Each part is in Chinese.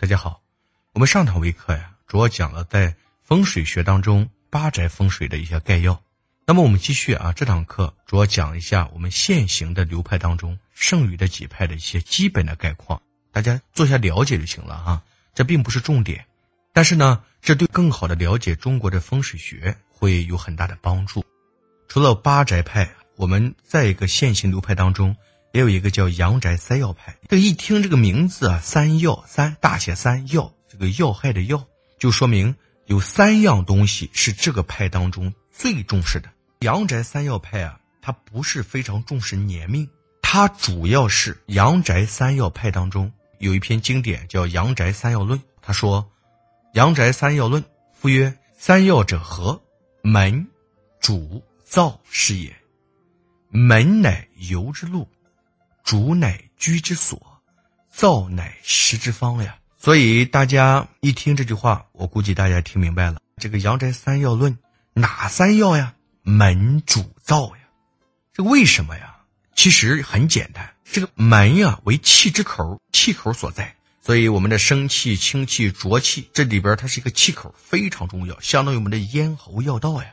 大家好，我们上堂微课呀，主要讲了在风水学当中八宅风水的一些概要。那么我们继续啊，这堂课主要讲一下我们现行的流派当中剩余的几派的一些基本的概况，大家做下了解就行了啊。这并不是重点，但是呢，这对更好的了解中国的风水学会有很大的帮助。除了八宅派，我们在一个现行流派当中。也有一个叫阳宅三要派，这一听这个名字啊，三要三大写三要，这个要害的要，就说明有三样东西是这个派当中最重视的。阳宅三要派啊，它不是非常重视年命，它主要是阳宅三要派当中有一篇经典叫《阳宅三要论》，他说：“阳宅三要论，夫曰：三要者何？门、主、灶是也。门乃游之路。”主乃居之所，灶乃食之方呀。所以大家一听这句话，我估计大家听明白了。这个阳宅三要论，哪三要呀？门、主、灶呀。这为什么呀？其实很简单，这个门呀为气之口，气口所在。所以我们的生气、清气、浊气，这里边它是一个气口，非常重要，相当于我们的咽喉要道呀。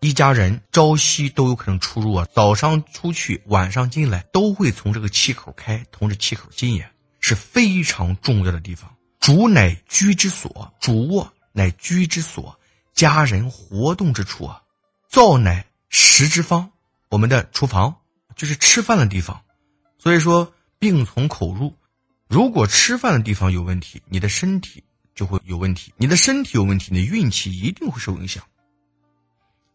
一家人朝夕都有可能出入啊，早上出去，晚上进来，都会从这个气口开，从这气口进呀，是非常重要的地方。主乃居之所，主卧乃居之所，家人活动之处啊。灶乃食之方，我们的厨房就是吃饭的地方。所以说，病从口入，如果吃饭的地方有问题，你的身体就会有问题，你的身体有问题，你的运气一定会受影响。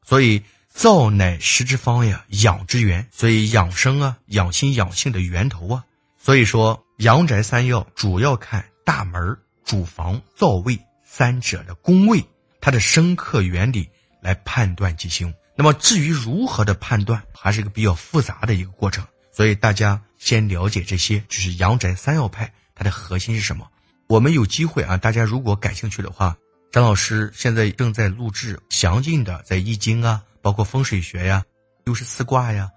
所以，灶乃食之方呀，养之源。所以养生啊，养心养性的源头啊。所以说，阳宅三要主要看大门、主房、灶位三者的宫位，它的生克原理来判断吉凶。那么至于如何的判断，还是一个比较复杂的一个过程。所以大家先了解这些，就是阳宅三要派它的核心是什么。我们有机会啊，大家如果感兴趣的话。张老师现在正在录制详尽的在易经啊，包括风水学呀、又是四卦呀，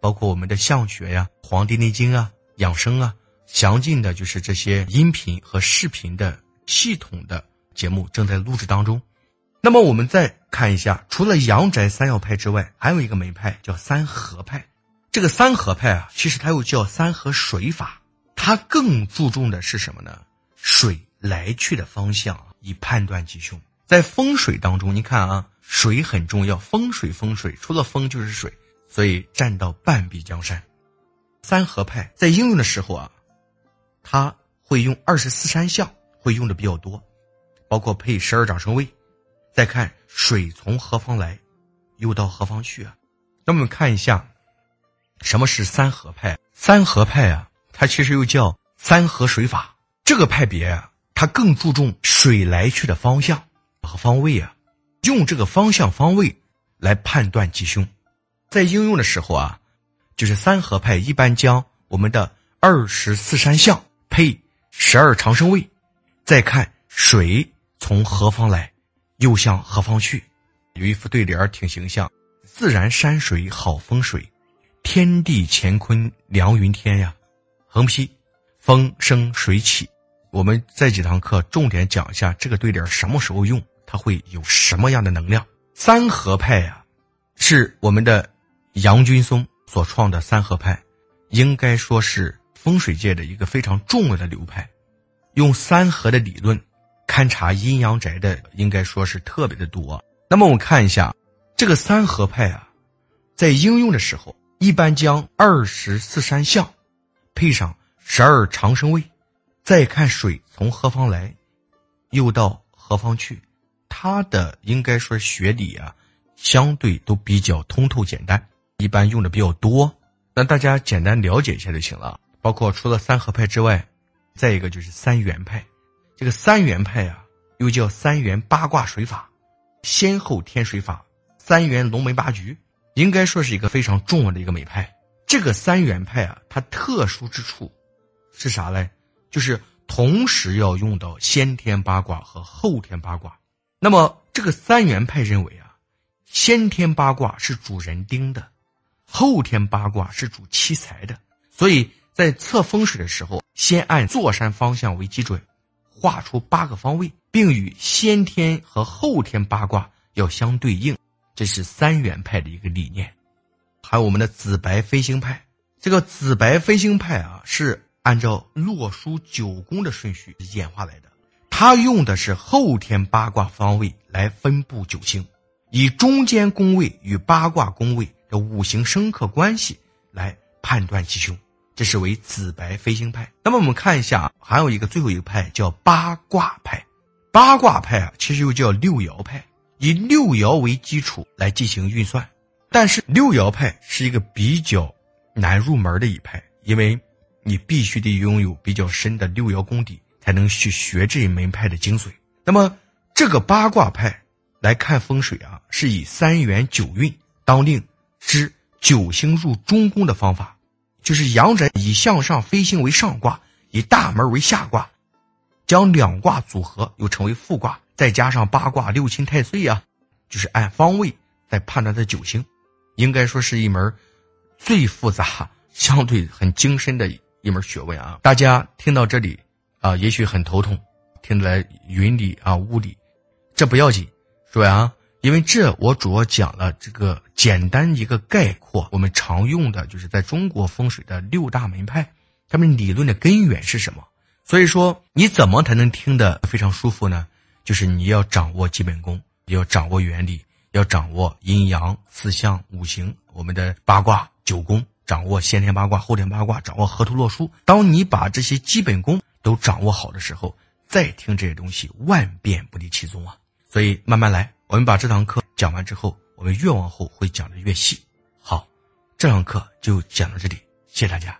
包括我们的相学呀、黄帝内经啊、养生啊，详尽的就是这些音频和视频的系统的节目正在录制当中。那么我们再看一下，除了阳宅三要派之外，还有一个门派叫三合派。这个三合派啊，其实它又叫三合水法，它更注重的是什么呢？水来去的方向。以判断吉凶，在风水当中，你看啊，水很重要。风水，风水，除了风就是水，所以占到半壁江山。三合派在应用的时候啊，他会用二十四山相，会用的比较多，包括配十二长生位。再看水从何方来，又到何方去啊？那我们看一下，什么是三合派？三合派啊，它其实又叫三合水法。这个派别啊。它更注重水来去的方向和方位啊，用这个方向方位来判断吉凶。在应用的时候啊，就是三合派一般将我们的二十四山相配十二长生位，再看水从何方来，又向何方去。有一副对联挺形象：自然山水好风水，天地乾坤良云天呀。横批：风生水起。我们这几堂课重点讲一下这个对联什么时候用，它会有什么样的能量。三合派呀，是我们的杨君松所创的三合派，应该说是风水界的一个非常重要的流派。用三合的理论勘察阴阳宅的，应该说是特别的多。那么我们看一下这个三合派啊，在应用的时候，一般将二十四山相配上十二长生位。再看水从何方来，又到何方去，它的应该说学理啊，相对都比较通透简单，一般用的比较多。那大家简单了解一下就行了。包括除了三合派之外，再一个就是三元派。这个三元派啊，又叫三元八卦水法、先后天水法、三元龙门八局，应该说是一个非常重要的一个美派。这个三元派啊，它特殊之处是啥嘞？就是同时要用到先天八卦和后天八卦，那么这个三元派认为啊，先天八卦是主人丁的，后天八卦是主七财的，所以在测风水的时候，先按坐山方向为基准，画出八个方位，并与先天和后天八卦要相对应，这是三元派的一个理念。还有我们的紫白飞星派，这个紫白飞星派啊，是按照洛书九宫的顺序演化来的，它用的是后天八卦方位来分布九星。以中间宫位与八卦宫位的五行生克关系来判断吉凶，这是为紫白飞星派。那么我们看一下，还有一个最后一个派叫八卦派。八卦派啊，其实又叫六爻派，以六爻为基础来进行运算。但是六爻派是一个比较难入门的一派，因为你必须得拥有比较深的六爻功底，才能去学这一门派的精髓。那么这个八卦派。来看风水啊，是以三元九运当令之九星入中宫的方法，就是阳宅以向上飞星为上卦，以大门为下卦，将两卦组合又称为复卦，再加上八卦六亲太岁呀，就是按方位来判断的九星，应该说是一门最复杂、相对很精深的一门学问啊。大家听到这里啊，也许很头痛，听得来云里啊雾里，这不要紧。说呀，因为这我主要讲了这个简单一个概括，我们常用的就是在中国风水的六大门派，他们理论的根源是什么？所以说你怎么才能听得非常舒服呢？就是你要掌握基本功，要掌握原理，要掌握阴阳四象五行，我们的八卦九宫，掌握先天八卦后天八卦，掌握河图洛书。当你把这些基本功都掌握好的时候，再听这些东西，万变不离其宗啊。所以慢慢来，我们把这堂课讲完之后，我们越往后会讲的越细。好，这堂课就讲到这里，谢谢大家。